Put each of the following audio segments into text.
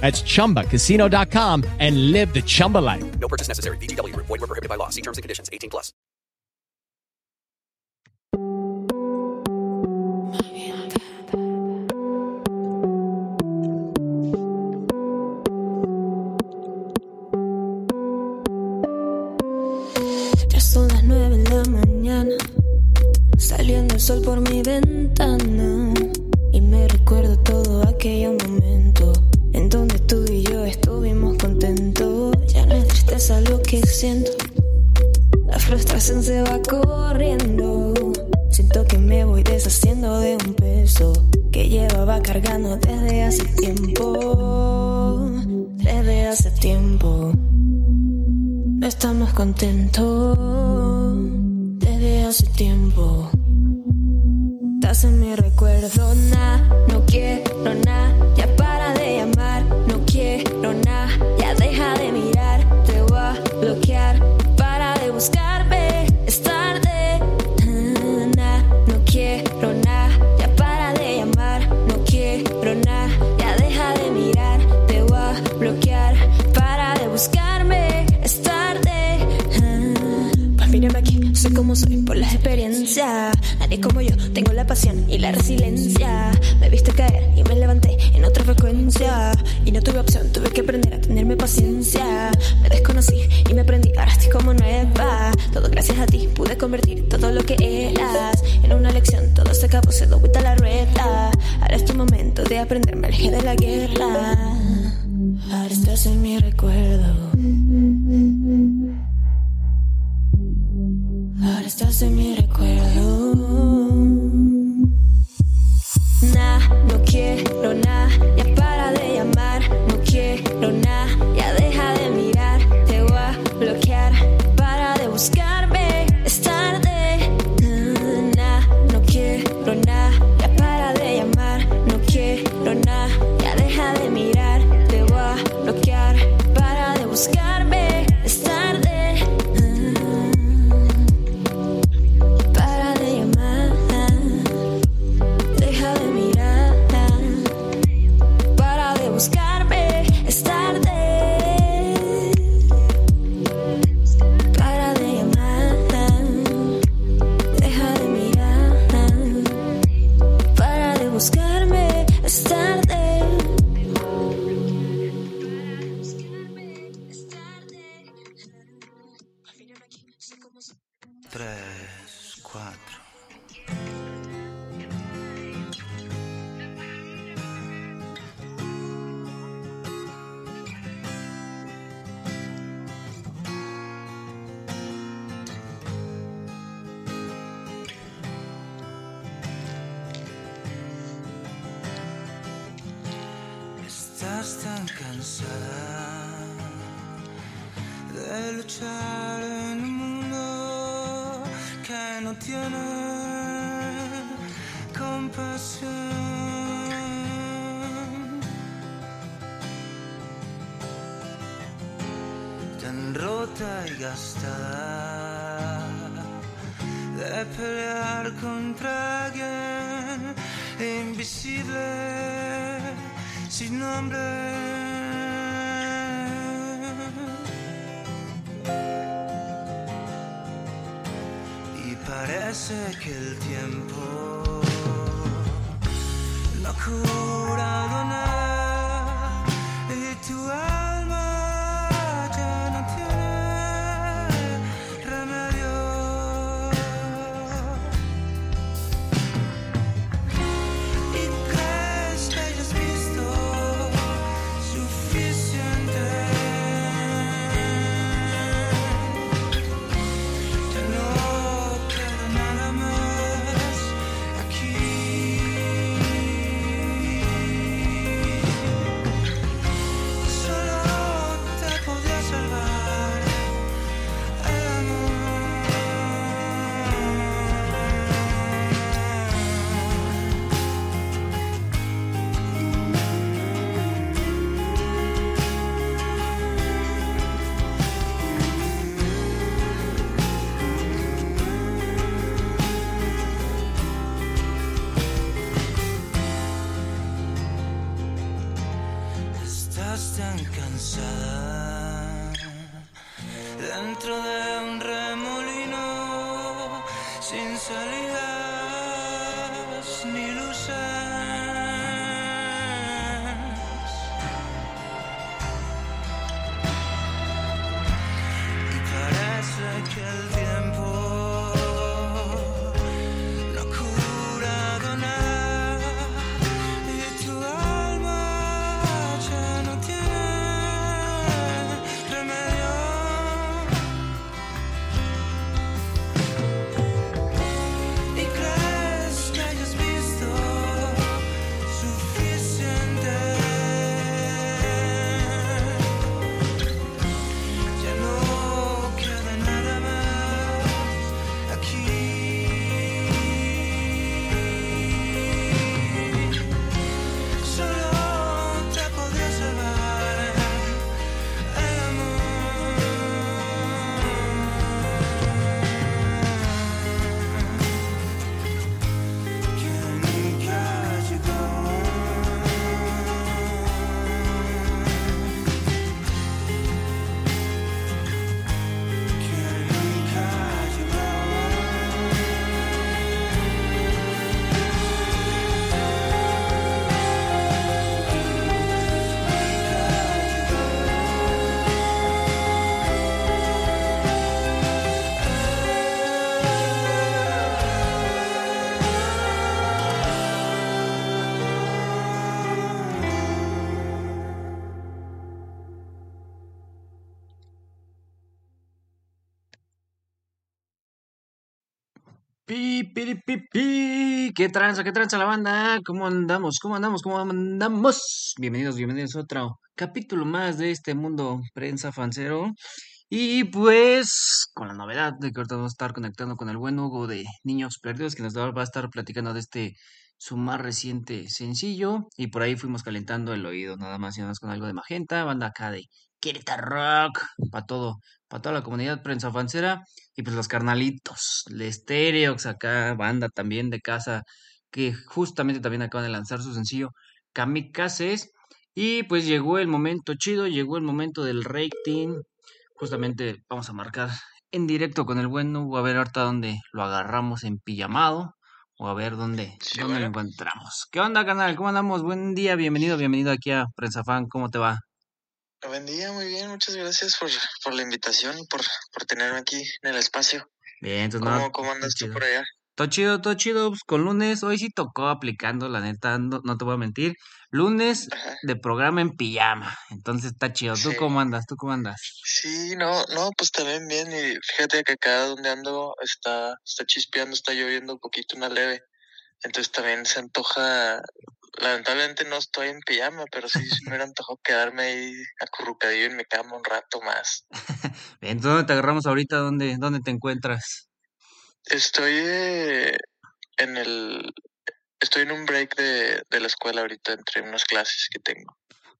That's ChumbaCasino.com and live the Chumba life. No purchase necessary. VGW. Void were prohibited by law. See terms and conditions. 18 plus. Ya son las nueve de la mañana. Saliendo el sol por mi ventana y me recuerdo todo aquel momento siento, la frustración se va corriendo. Siento que me voy deshaciendo de un peso que llevaba cargando desde hace tiempo, desde hace tiempo. No estamos contentos desde hace tiempo. Estás en mi recuerdo, nah, Nadie como yo, tengo la pasión y la resiliencia. Me viste caer y me levanté en otra frecuencia. Y no tuve opción, tuve que aprender a tenerme paciencia. Me desconocí y me aprendí, ahora estoy como nueva. Todo gracias a ti, pude convertir todo lo que eras en una lección. Todo se acabó, se dio vuelta la rueda. Ahora es tu momento de aprender, me alejé de la guerra. Ahora estás en mi recuerdo. Estás en mi recuerdo. Invisible sin nombre. Y parece que el tiempo no ha curado nada Pi, piri, pi, pi. ¿Qué tranza, qué tranza la banda? ¿Cómo andamos? ¿Cómo andamos? ¿Cómo andamos? Bienvenidos, bienvenidos a otro capítulo más de este mundo prensa fancero. Y pues, con la novedad de que ahorita vamos a estar conectando con el buen Hugo de Niños Perdidos, que nos va a estar platicando de este su más reciente sencillo. Y por ahí fuimos calentando el oído, nada más y nada más con algo de magenta, banda acá de Querétaro Rock, para todo, para toda la comunidad prensa fancera. Y pues los carnalitos, el Stereox acá, banda también de casa, que justamente también acaban de lanzar su sencillo Kamikazes. Y pues llegó el momento chido, llegó el momento del rating. Justamente vamos a marcar en directo con el buen Hugo, a ver ahorita dónde lo agarramos en pijamado. O a ver dónde, Sí, dónde lo encontramos. ¿Qué onda, canal? ¿Cómo andamos? Buen día, bienvenido, bienvenido aquí a Prensa Fan. ¿Cómo te va? Buen día, muy bien, muchas gracias por, por la invitación y por, por tenerme aquí en el espacio. Bien, entonces ¿Cómo, cómo andas tú por allá? Todo chido, todo chido. Pues con lunes, hoy sí tocó aplicando, la neta, no, no te voy a mentir. Lunes Ajá. de programa en pijama. Entonces está chido. ¿Tú Sí. cómo andas? ¿Tú cómo andas? Sí, no, no, pues también bien y fíjate que acá donde ando está, está chispeando, está lloviendo un poquito, una leve. Entonces también se antoja, lamentablemente no estoy en pijama, pero sí se me antojado quedarme ahí acurrucadillo en mi cama un rato más. Bien, ¿tú ¿dónde te agarramos ahorita? ¿Dónde, dónde te encuentras? Estoy eh, en el, estoy en un break de, de la escuela ahorita entre unas clases que tengo.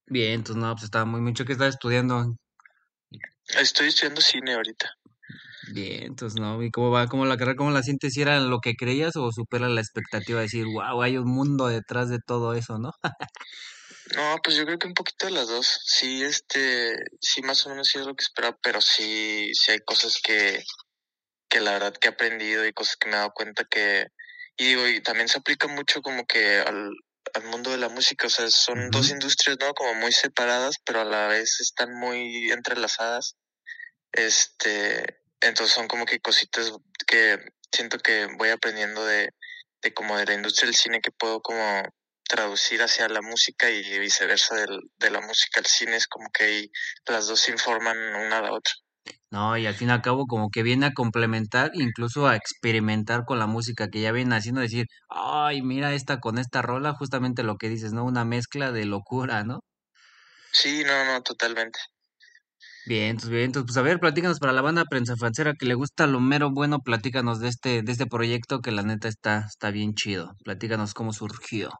Bien, entonces no, pues estaba muy mucho que estás estudiando. Estoy estudiando cine ahorita. Bien, entonces no, ¿y cómo va? ¿Cómo la carrera? ¿Cómo la sientes? ¿Si era lo que creías o supera la expectativa de decir, wow, hay un mundo detrás de todo eso, ¿no? No, pues yo creo que un poquito de las dos. Sí, este, sí más o menos sí es lo que esperaba, pero sí, sí hay cosas que, que la verdad que he aprendido y cosas que me he dado cuenta que, y digo, y también se aplica mucho como que al, al mundo de la música, o sea, son dos industrias, ¿no? Como muy separadas, pero a la vez están muy entrelazadas. Este, entonces son como que cositas que siento que voy aprendiendo de, de como de la industria del cine que puedo como traducir hacia la música y viceversa del, de la música al cine es como que ahí las dos se informan una a la otra. No, y al fin y al cabo como que viene a complementar, incluso a experimentar con la música que ya vienen haciendo, decir, ay, mira esta con esta rola, justamente lo que dices, ¿no? Una mezcla de locura, ¿no? Sí, no, no, totalmente. Bien, entonces, bien, pues a ver, platícanos para la banda prensa fancera que le gusta lo mero bueno, platícanos de este, de este proyecto que la neta está, está bien chido. Platícanos cómo surgió.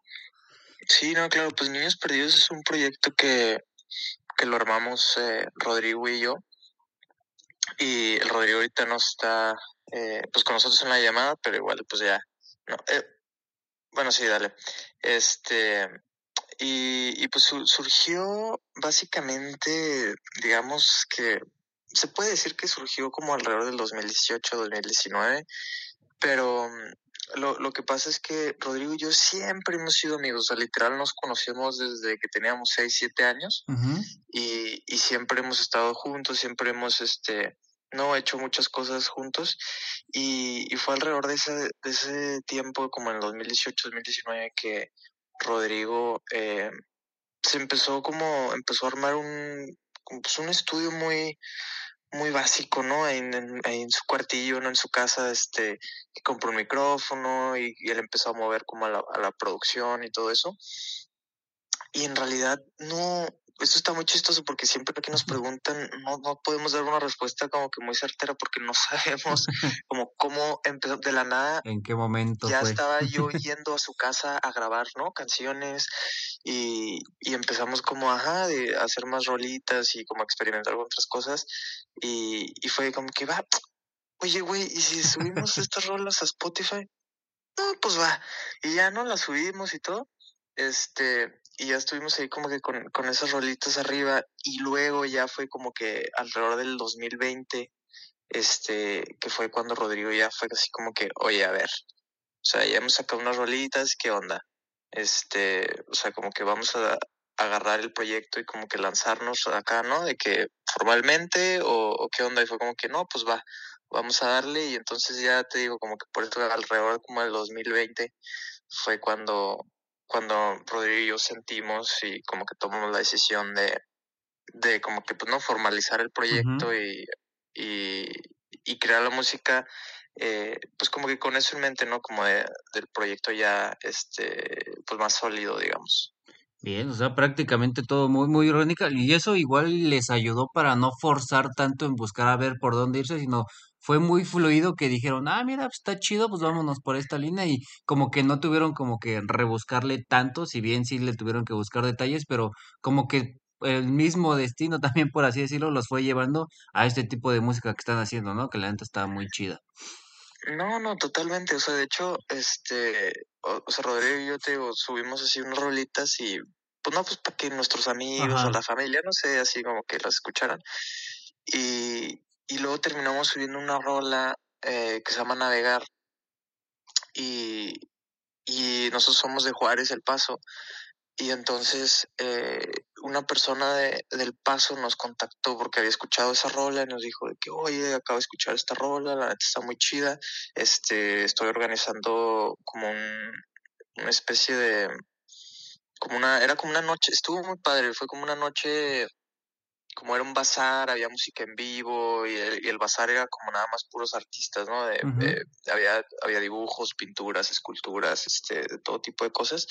Sí, no, claro, pues Niños Perdidos es un proyecto que, que lo armamos eh, Rodrigo y yo. Y el Rodrigo ahorita no está eh, pues con nosotros en la llamada, pero igual pues ya. No, eh, bueno, sí, dale. Este, y, y pues su- surgió básicamente, digamos que se puede decir que surgió como alrededor del 2018, 2019, pero mm, lo, lo que pasa es que Rodrigo y yo siempre hemos sido amigos, o sea, literal nos conocemos desde que teníamos 6, 7 años y, y siempre hemos estado juntos, siempre hemos, este, no, hecho muchas cosas juntos y, y fue alrededor de ese, de ese tiempo, como en el 2018, 2019, que Rodrigo eh, se empezó como, empezó a armar un, pues un estudio muy, muy básico, ¿no? En, en, en su cuartillo, ¿no? En su casa, este, compró un micrófono y, él empezó a mover como a la producción y todo eso. Y en realidad no, esto está muy chistoso porque siempre que nos preguntan no, no podemos dar una respuesta como que muy certera porque no sabemos como cómo empezó de la nada. ¿En qué momento Ya fue? estaba yo yendo a su casa a grabar, ¿no? Canciones y, y empezamos como, ajá, de hacer más rolitas y como experimentar con otras cosas y, y fue como que va, oye, güey, ¿y si subimos estas rolas a Spotify? No, pues va. Y ya no las subimos y todo. Este, y ya estuvimos ahí como que con, con esas rolitas arriba. Y luego ya fue como que alrededor del 2020, este, que fue cuando Rodrigo ya fue así como que, oye, a ver, o sea, ya hemos sacado unas rolitas, ¿qué onda? Este, o sea, como que vamos a agarrar el proyecto y como que lanzarnos acá, ¿no? De que formalmente o, o qué onda. Y fue como que no, pues va, vamos a darle. Y entonces ya te digo, como que por esto alrededor como del 2020 fue cuando, cuando Rodrigo y yo sentimos y como que tomamos la decisión de, de como que pues no formalizar el proyecto y, y, y crear la música eh, pues como que con eso en mente no como de, del proyecto ya este pues más sólido digamos Bien, o sea, prácticamente todo muy, muy irónica. Y eso igual les ayudó para no forzar tanto en buscar a ver por dónde irse, sino fue muy fluido que dijeron, ah, mira, pues está chido, pues vámonos por esta línea. Y como que no tuvieron como que rebuscarle tanto, si bien sí le tuvieron que buscar detalles, pero como que el mismo destino también, por así decirlo, los fue llevando a este tipo de música que están haciendo, ¿no? Que la neta está muy chida. no no totalmente o sea de hecho este o, o sea Rodrigo y yo te digo subimos así unas rolitas y pues no pues para que nuestros amigos Ajá. o la familia no sé así como que las escucharan y y luego terminamos subiendo una rola eh, que se llama Navegar y y nosotros somos de Juárez El Paso y entonces eh, una persona de, del Paso nos contactó porque había escuchado esa rola y nos dijo de que, oye, acabo de escuchar esta rola, la neta está muy chida. Este, estoy organizando como un, una especie de, como una, era como una noche, estuvo muy padre, fue como una noche, como era un bazar, había música en vivo y el, y el bazar era como nada más puros artistas, ¿no? De, eh, había, había dibujos, pinturas, esculturas, este, de todo tipo de cosas,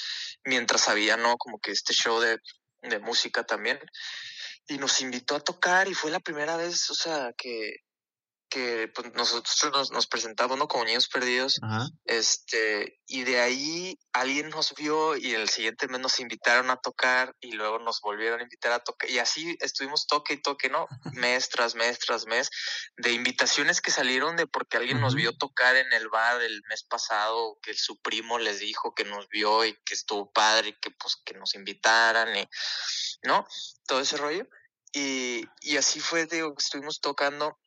mientras había, ¿no? Como que este show de, de música también. Y nos invitó a tocar y fue la primera vez, o sea, que, que pues, nosotros nos, nos presentamos, ¿no? Como niños perdidos. Ajá. Este, y de ahí alguien nos vio y el siguiente mes nos invitaron a tocar y luego nos volvieron a invitar a tocar. Y así estuvimos toque y toque, ¿no? Mes tras mes tras mes, de invitaciones que salieron de porque alguien nos vio tocar en el bar el mes pasado, que su primo les dijo que nos vio y que estuvo padre y que pues que nos invitaran y, ¿no? Todo ese rollo. Y, y así fue, digo, que estuvimos tocando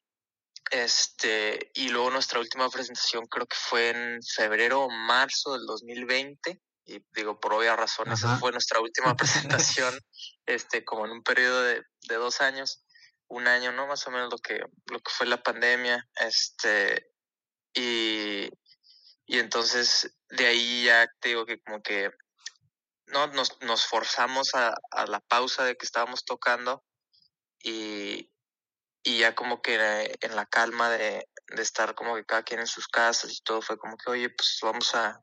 este, y luego nuestra última presentación creo que fue en febrero o marzo del 2020. Y digo, por obvias razones, esa fue nuestra última presentación, este, como en un periodo de, de dos años, un año, ¿no? Más o menos lo que, lo que fue la pandemia. Este, y, y entonces de ahí ya te digo que como que no nos, nos forzamos a, a la pausa de que estábamos tocando y, y ya como que en la calma de, de estar como que cada quien en sus casas y todo fue como que oye pues vamos a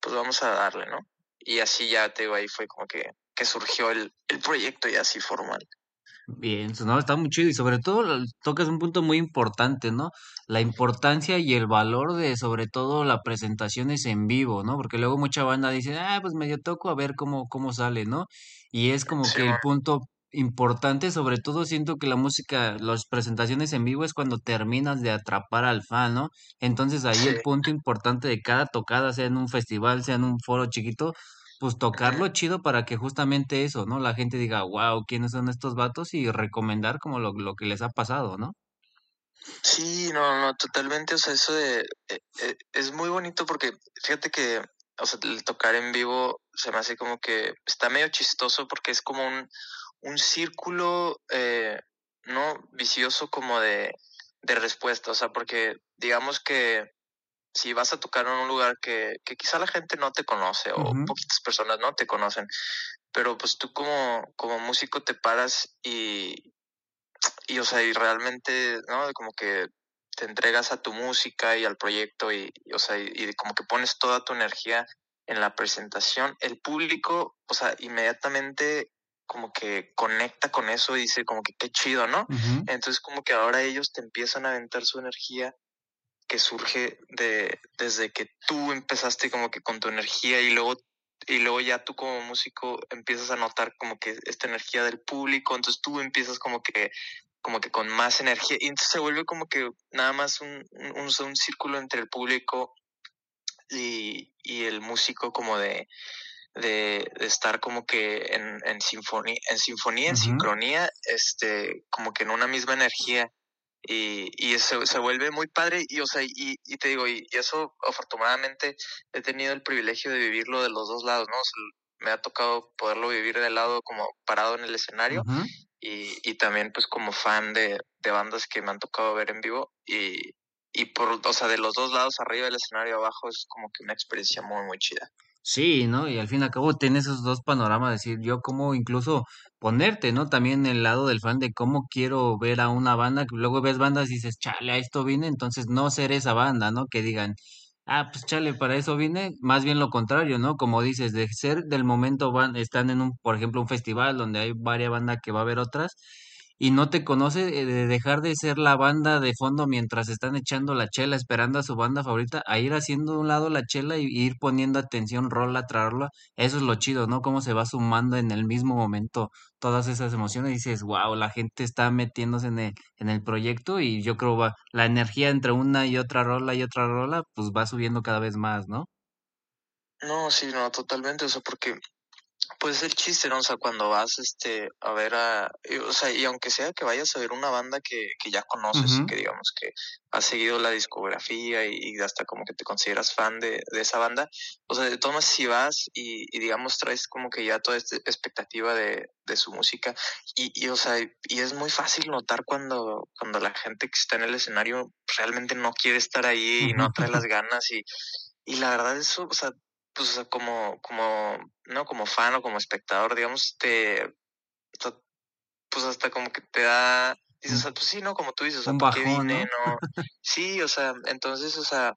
pues vamos a darle no y así ya te digo ahí fue como que que surgió el, el proyecto ya así formal Bien, no, está muy chido y sobre todo tocas un punto muy importante, ¿no? La importancia y el valor de sobre todo la presentación es en vivo, ¿no? Porque luego mucha banda dice, ah, pues medio toco a ver cómo, cómo sale, ¿no? Y es como sí que el punto importante, sobre todo siento que la música, las presentaciones en vivo es cuando terminas de atrapar al fan, ¿no? Entonces ahí el punto importante de cada tocada, sea en un festival, sea en un foro chiquito, pues tocarlo chido para que justamente eso, ¿no? La gente diga, wow, ¿quiénes son estos vatos? Y recomendar como lo, lo que les ha pasado, ¿no? Sí, no, no, totalmente, o sea, eso de, eh, eh, es muy bonito porque fíjate que, o sea, el tocar en vivo se me hace como que está medio chistoso porque es como un, un círculo, eh, no vicioso como de, de respuesta, o sea, porque digamos que si vas a tocar en un lugar que, que quizá la gente no te conoce o Ujú. poquitas personas no te conocen, pero pues tú como, como músico te paras y, y, o sea, y realmente, ¿no? Como que te entregas a tu música y al proyecto y, y, o sea, y, y como que pones toda tu energía en la presentación, el público, o sea, inmediatamente como que conecta con eso y dice como que qué chido, ¿no? Entonces como que ahora ellos te empiezan a aventar su energía que surge de desde que tú empezaste como que con tu energía y luego y luego ya tú como músico empiezas a notar como que esta energía del público, entonces tú empiezas como que como que con más energía y entonces se vuelve como que nada más un, un, un, un círculo entre el público y, y el músico como de, de, de, estar como que en, en sinfonía, en sinfonía, en sincronía, este, como que en una misma energía. Y, y se, se vuelve muy padre y, o sea, y, y te digo, y, y eso afortunadamente he tenido el privilegio de vivirlo de los dos lados, ¿no? O sea, me ha tocado poderlo vivir de lado como parado en el escenario y, y también pues como fan de, de bandas que me han tocado ver en vivo y, y por, o sea, de los dos lados, arriba del escenario, abajo, es como que una experiencia muy, muy chida. Sí, ¿no? Y al fin y al cabo tienes esos dos panoramas, decir, yo cómo incluso ponerte, ¿no? También el lado del fan de cómo quiero ver a una banda, que luego ves bandas y dices, chale, a esto vine, entonces no ser esa banda, ¿no? Que digan, ah, pues chale, para eso vine, más bien lo contrario, ¿no? Como dices, de ser del momento van, están en un, por ejemplo, un festival donde hay varias bandas que va a haber otras, y no te conoce, eh, de dejar de ser la banda de fondo mientras están echando la chela, esperando a su banda favorita, a ir haciendo de un lado la chela y ir poniendo atención rola tras rola. Eso es lo chido, ¿no? Cómo se va sumando en el mismo momento todas esas emociones y dices, wow, la gente está metiéndose en el, en el proyecto y yo creo va, la energía entre una y otra rola y otra rola, pues va subiendo cada vez más, ¿no? No, sí, no, totalmente, o sea, porque pues el chiste, ¿no? O sea, cuando vas este, a ver a, o sea, y aunque sea que vayas a ver una banda que, que ya conoces y que digamos que has seguido la discografía y, y hasta como que te consideras fan de, de esa banda, o sea, de todas maneras, si vas y, y digamos traes como que ya toda esta expectativa de, de su música y, y, o sea, y es muy fácil notar cuando, cuando la gente que está en el escenario realmente no quiere estar ahí y no trae las ganas y, y la verdad eso, o sea, pues o sea, como, como, no como fan o como espectador, digamos, te, pues hasta como que te da, dices, o sea, pues sí, no, como tú dices, o sea, Un ¿por qué vine? ¿no? No, sí, o sea, entonces, o sea,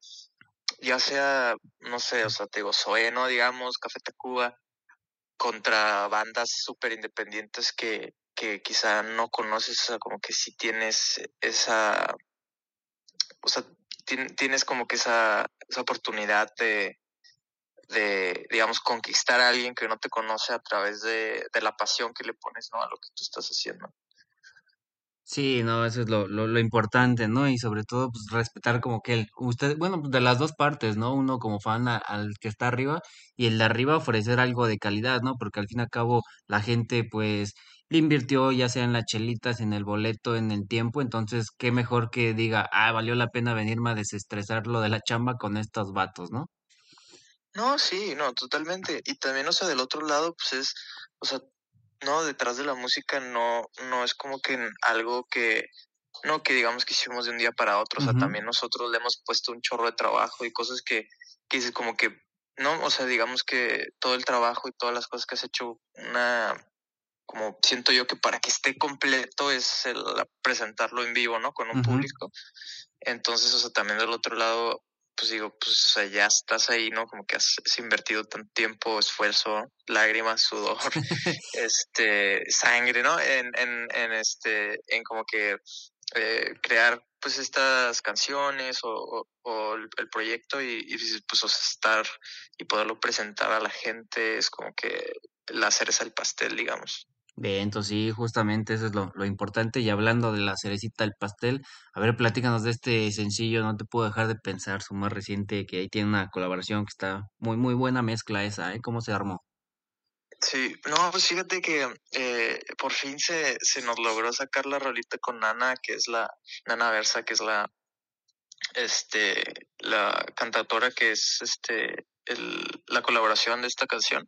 ya sea, no sé, o sea, te digo, Zoé, ¿no? Digamos, Café Tacuba, contra bandas súper independientes que, que quizá no conoces, o sea, como que sí tienes esa, o sea, tien- tienes como que esa, esa oportunidad de, de, digamos, conquistar a alguien que no te conoce a través de, de la pasión que le pones, ¿no? A lo que tú estás haciendo. Sí, no, eso es lo, lo, lo importante, ¿no? Y sobre todo, pues respetar como que el, usted, bueno, pues, de las dos partes, ¿no? Uno como fan al que está arriba y el de arriba ofrecer algo de calidad, ¿no? Porque al fin y al cabo la gente, pues, le invirtió ya sea en las chelitas, en el boleto, en el tiempo, entonces, qué mejor que diga, ah, valió la pena venirme a desestresar lo de la chamba con estos vatos, ¿no? No, sí, no, totalmente. Y también, o sea, del otro lado, pues es, o sea, no, detrás de la música no, no es como que en algo que, no, que digamos que hicimos de un día para otro, o sea, también nosotros le hemos puesto un chorro de trabajo y cosas que, que dices como que, no, o sea, digamos que todo el trabajo y todas las cosas que has hecho, una, como siento yo que para que esté completo es el presentarlo en vivo, ¿no? Con un público. Entonces, o sea, también del otro lado, pues digo, pues o sea, ya estás ahí, ¿no? Como que has, invertido tanto tiempo, esfuerzo, lágrimas, sudor, este, sangre, ¿no? En, en, en este, en como que eh, crear pues estas canciones o, o, o el, proyecto y, y pues o sea, estar y poderlo presentar a la gente es como que la cereza del pastel, digamos. Bien, entonces sí, justamente eso es lo, lo importante. Y hablando de la cerecita del pastel, a ver, platícanos de este sencillo, no te puedo dejar de pensar, su más reciente, que ahí tiene una colaboración que está muy, muy buena mezcla esa, ¿eh? ¿Cómo se armó? Sí, no, pues fíjate que eh, por fin se, se nos logró sacar la rolita con Nana, que es la, Nana Versa, que es la, este, la cantautora que es, este, el, la colaboración de esta canción.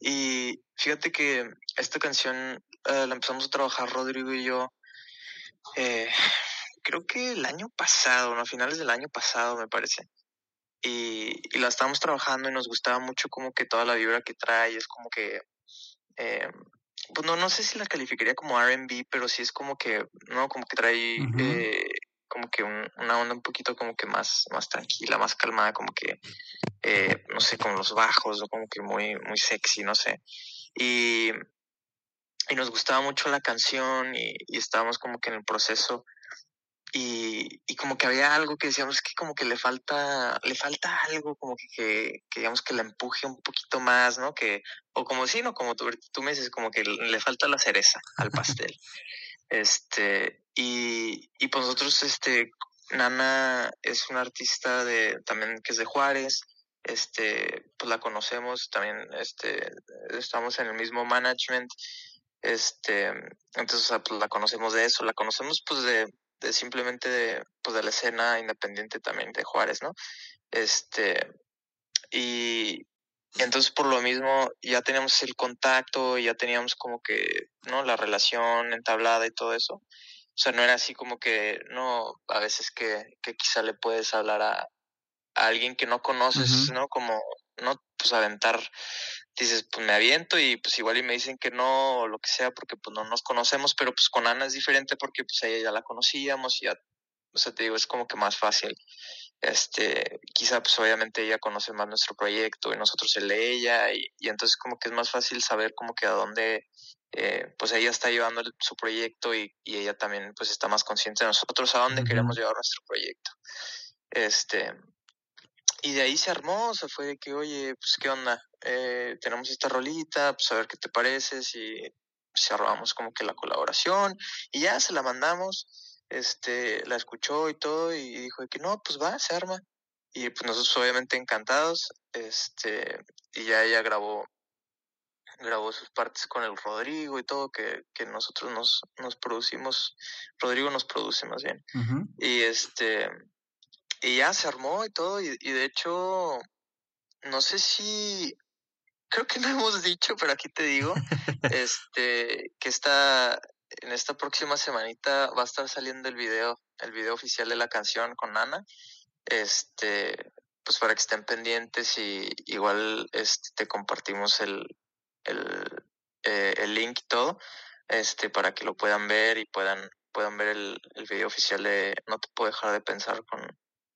Y fíjate que esta canción eh, la empezamos a trabajar Rodrigo y yo, eh, creo que el año pasado, ¿no? a finales del año pasado me parece. Y, y la estábamos trabajando y nos gustaba mucho como que toda la vibra que trae, es como que, eh, pues no, no sé si la calificaría como RB, pero sí es como que, ¿no? Como que trae eh, como que un- una onda un poquito como que más, más tranquila, más calmada, como que, eh, no sé, como los bajos o como que muy, muy sexy, no sé. Y, y nos gustaba mucho la canción y, y estábamos como que en el proceso y, y como que había algo que decíamos que como que le falta, le falta algo como que, que, que digamos que la empuje un poquito más, ¿no? Que, o como sí, ¿no? Como tú, tú me dices, como que le falta la cereza al pastel. Este, y, y pues nosotros, este, Nana es una artista de, también que es de Juárez, este, pues la conocemos también, este, estamos en el mismo management, este, entonces, o sea, pues la conocemos de eso, la conocemos pues de, de simplemente de, pues de la escena independiente también de Juárez, ¿no? Este, y entonces por lo mismo ya teníamos el contacto, ya teníamos como que, ¿no? La relación entablada y todo eso. O sea, no era así como que, no, a veces que, que quizá le puedes hablar a, a alguien que no conoces. ¿no? Como, no, pues aventar, dices, pues me aviento y pues igual y me dicen que no o lo que sea porque pues no nos conocemos, pero pues con Ana es diferente porque pues a ella ya la conocíamos y ya, o sea, te digo, es como que más fácil. Este, quizá pues obviamente ella conoce más nuestro proyecto y nosotros el de ella y, y entonces como que es más fácil saber como que a dónde eh, pues ella está llevando el- su proyecto y, y ella también pues está más consciente de nosotros a dónde queremos llevar nuestro proyecto. Este, y de ahí se armó, o sea, fue de que, oye, pues qué onda, eh, tenemos esta rolita, pues a ver qué te parece, si, si armamos como que la colaboración, y ya se la mandamos, este, la escuchó y todo, y dijo que no, pues va, se arma. Y pues nosotros obviamente encantados, este, y ya ella grabó, grabó sus partes con el Rodrigo y todo, que, que nosotros nos, nos producimos, Rodrigo nos produce más bien. Y este, y ya se armó y todo, y, y de hecho, no sé si, creo que no hemos dicho, pero aquí te digo, este, que esta, en esta próxima semanita va a estar saliendo el video, el video oficial de la canción con Ana, este, pues para que estén pendientes y igual, este, te compartimos el, el, eh, el link y todo, este, para que lo puedan ver y puedan, puedan ver el, el video oficial de No te puedo dejar de pensar con,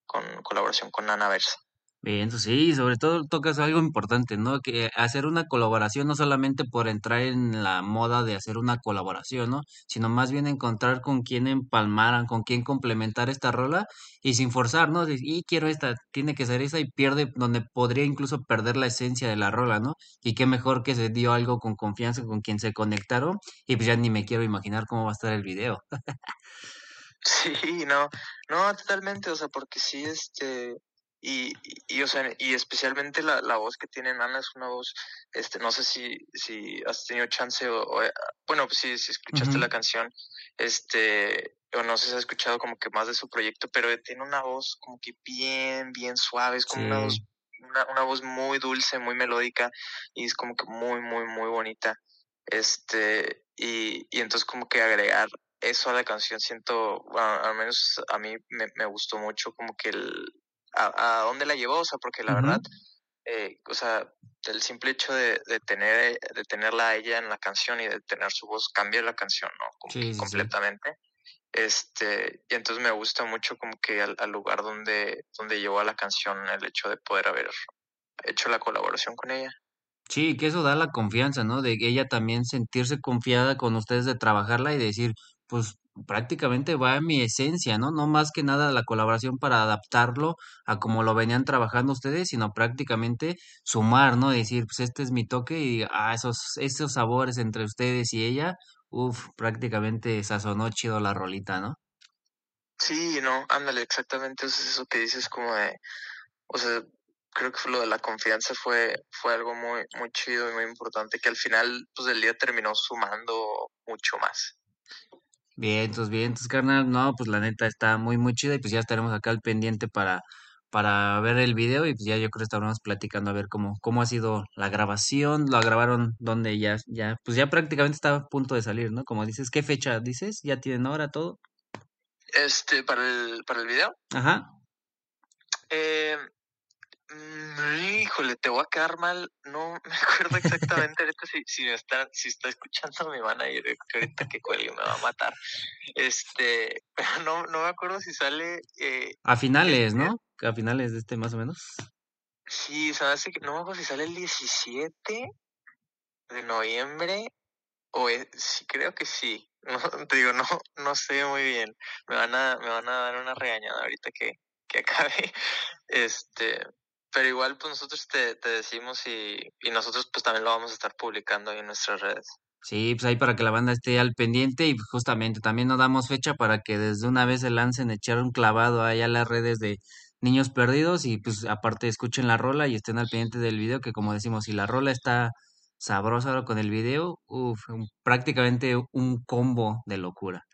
con colaboración con Ana Versa. Bien, eso sí, sobre todo tocas algo importante, ¿no? Que hacer una colaboración no solamente por entrar en la moda de hacer una colaboración, ¿no? Sino más bien encontrar con quién empalmar, con quién complementar esta rola y sin forzar, ¿no? Y quiero esta, tiene que ser esa y pierde, donde podría incluso perder la esencia de la rola, ¿no? Y qué mejor que se dio algo con confianza, con quien se conectaron y pues ya ni me quiero imaginar cómo va a estar el video. Sí, no, no, totalmente, o sea, porque sí, este, y, y, y, o sea, y especialmente la, la voz que tiene Ana es una voz, este, no sé si, si has tenido chance o, o, eh, bueno, pues sí, si escuchaste la canción, este, o no sé si has escuchado como que más de su proyecto, pero tiene una voz como que bien, bien suave, es como una voz, una, una voz muy dulce, muy melódica, y es como que muy, muy, muy bonita, este, y, y entonces como que agregar eso a la canción siento, bueno, al menos a mí me, me gustó mucho como que el, a, a dónde la llevó, o sea, porque la verdad, eh, o sea, el simple hecho de, de tener, de tenerla a ella en la canción y de tener su voz cambia la canción, ¿no? Como Sí, que sí, sí. completamente. Este, y entonces me gusta mucho como que al, al lugar donde, donde llevó a la canción el hecho de poder haber hecho la colaboración con ella. Sí, que eso da la confianza, ¿no? De que ella también sentirse confiada con ustedes de trabajarla y decir, pues prácticamente va a mi esencia, ¿no? No más que nada la colaboración para adaptarlo a como lo venían trabajando ustedes, sino prácticamente sumar, ¿no? Decir, pues este es mi toque y ah, esos, esos sabores entre ustedes y ella, uff, prácticamente sazonó chido la rolita, ¿no? Sí, no, ándale, exactamente, eso es eso que dices como de, o sea, creo que lo de la confianza fue, fue algo muy, muy chido y muy importante que al final pues del día terminó sumando mucho más. Bien, entonces, carnal, no, pues la neta está muy, muy chida y pues ya estaremos acá al pendiente para, para ver el video y pues ya yo creo que estaremos platicando a ver cómo, cómo ha sido la grabación, lo grabaron donde ya, ya, pues ya prácticamente está a punto de salir, ¿no? Como dices, ¿qué fecha dices? ¿Ya tienen hora todo? Este, para el, para el video. Ajá. Eh, híjole, te voy a quedar mal. No me acuerdo exactamente ahorita si, si me está, si está escuchando mi manager, que ahorita que cuelgue me va a matar. Este, pero no, no me acuerdo si sale. Eh, A finales, ¿no? A finales de este más o menos. Sí, se me hace que no me acuerdo si sale el 17 de noviembre o es- sí, creo que sí. No, te digo, no, no sé muy bien. Me van a, me van a dar una regañada ahorita que, que acabe. Este, pero igual pues nosotros te, te decimos y, y nosotros pues también lo vamos a estar publicando ahí en nuestras redes. Sí, pues ahí para que la banda esté al pendiente y pues, justamente también nos damos fecha para que desde una vez se lancen echar un clavado ahí a las redes de Niños Perdidos y pues aparte escuchen la rola y estén al pendiente del video que como decimos, si la rola está sabrosa ahora con el video, uff, prácticamente un combo de locura.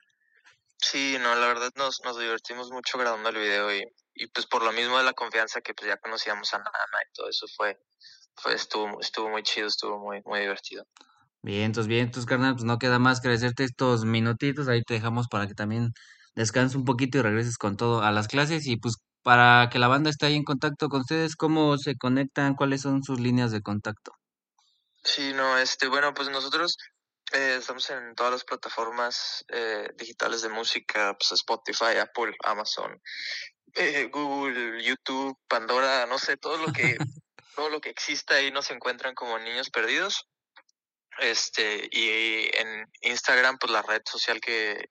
Sí, no, la verdad nos, nos divertimos mucho grabando el video y, y pues por lo mismo de la confianza que pues ya conocíamos a Nana y todo eso fue, fue estuvo, estuvo muy chido, estuvo muy, muy divertido. Bien, entonces bien, entonces carnal, pues no queda más que agradecerte estos minutitos, ahí te dejamos para que también descanses un poquito y regreses con todo a las clases y pues para que la banda esté ahí en contacto con ustedes, ¿cómo se conectan? ¿Cuáles son sus líneas de contacto? Sí, no, este, bueno, pues nosotros eh, estamos en todas las plataformas eh, digitales de música, pues Spotify, Apple, Amazon, eh, Google, YouTube, Pandora, no sé, todo lo que, todo lo que exista ahí nos encuentran como niños perdidos. Este, y en Instagram, pues la red social que,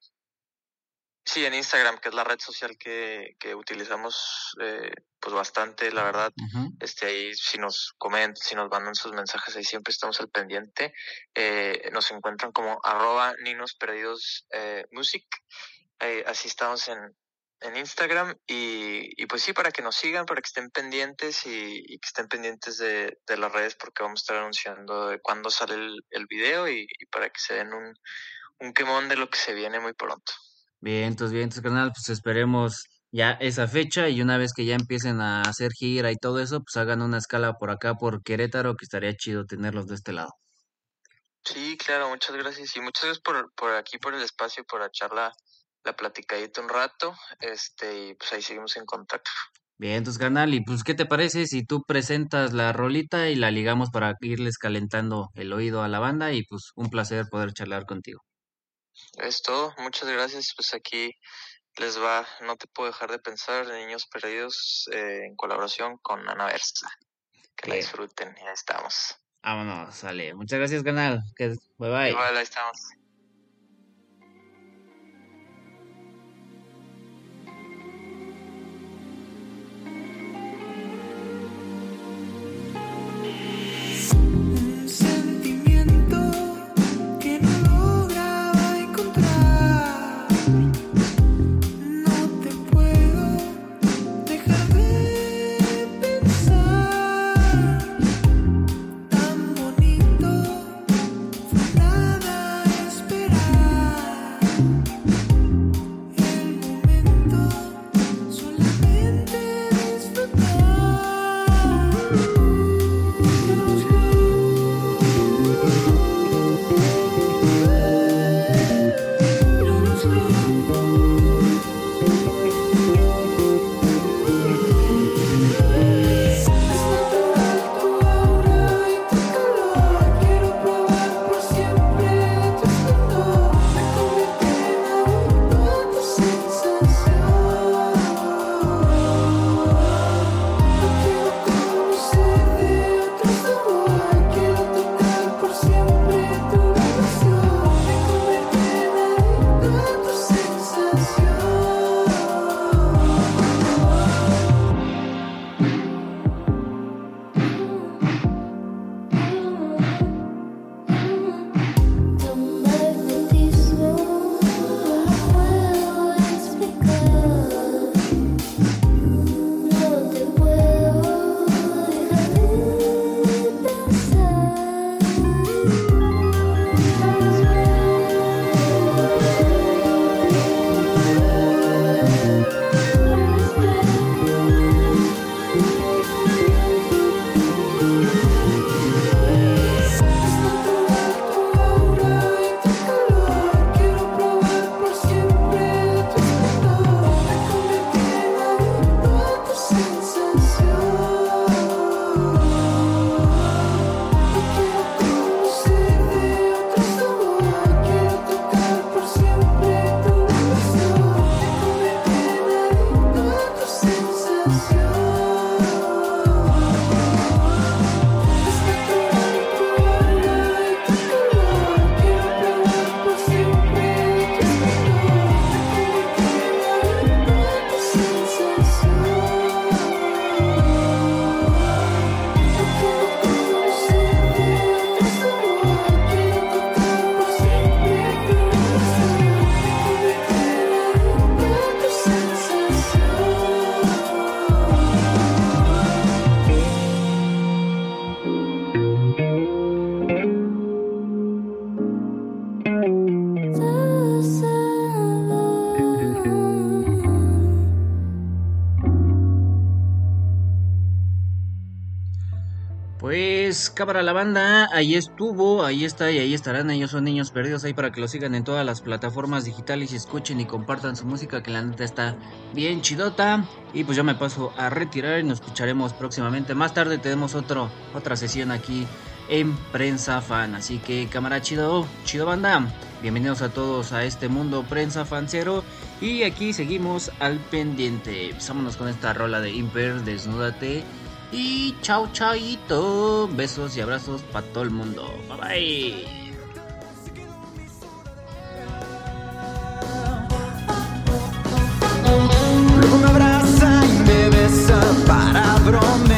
sí, en Instagram, que es la red social que, que utilizamos, eh, pues bastante, la verdad. Este, ahí si nos comentan, si nos mandan sus mensajes, ahí siempre estamos al pendiente. Eh, nos encuentran como arroba ninos perdidos eh, music. Así estamos en, en Instagram y, y pues sí, para que nos sigan, para que estén pendientes y, y que estén pendientes de, de las redes porque vamos a estar anunciando de cuándo sale el, el video y, y para que se den un, un quemón de lo que se viene muy pronto. Bien, entonces bien, entonces carnal, pues esperemos ya esa fecha y una vez que ya empiecen a hacer gira y todo eso, pues hagan una escala por acá por Querétaro, que estaría chido tenerlos de este lado. Sí, claro, muchas gracias y muchas gracias por, por aquí, por el espacio, por la, la platicadita un rato, este, y pues ahí seguimos en contacto. Bien, entonces carnal, y pues ¿qué te parece si tú presentas la rolita y la ligamos para irles calentando el oído a la banda y pues un placer poder charlar contigo. Es todo, muchas gracias, pues aquí les va, no te puedo dejar de pensar, Niños Perdidos, eh, en colaboración con Ana Versa. Que la disfruten, ya estamos. Vámonos, sale. Muchas gracias, canal. Bye bye. Igual, ahí estamos. Pues cámara la banda, ahí estuvo, ahí está y ahí estarán. Ellos son niños perdidos ahí para que lo sigan en todas las plataformas digitales y escuchen y compartan su música que la neta está bien chidota. Y pues ya me paso a retirar y nos escucharemos próximamente. Más tarde tenemos otro, otra sesión aquí en Prensa Fan. Así que cámara chido, chido banda. Bienvenidos a todos a este mundo Prensa Fancero. Y aquí seguimos al pendiente. Vámonos con esta rola de Imper, Desnúdate. Y chao, chaito. Besos y abrazos para todo el mundo. Bye bye. Luego me abraza y me besa para bromear.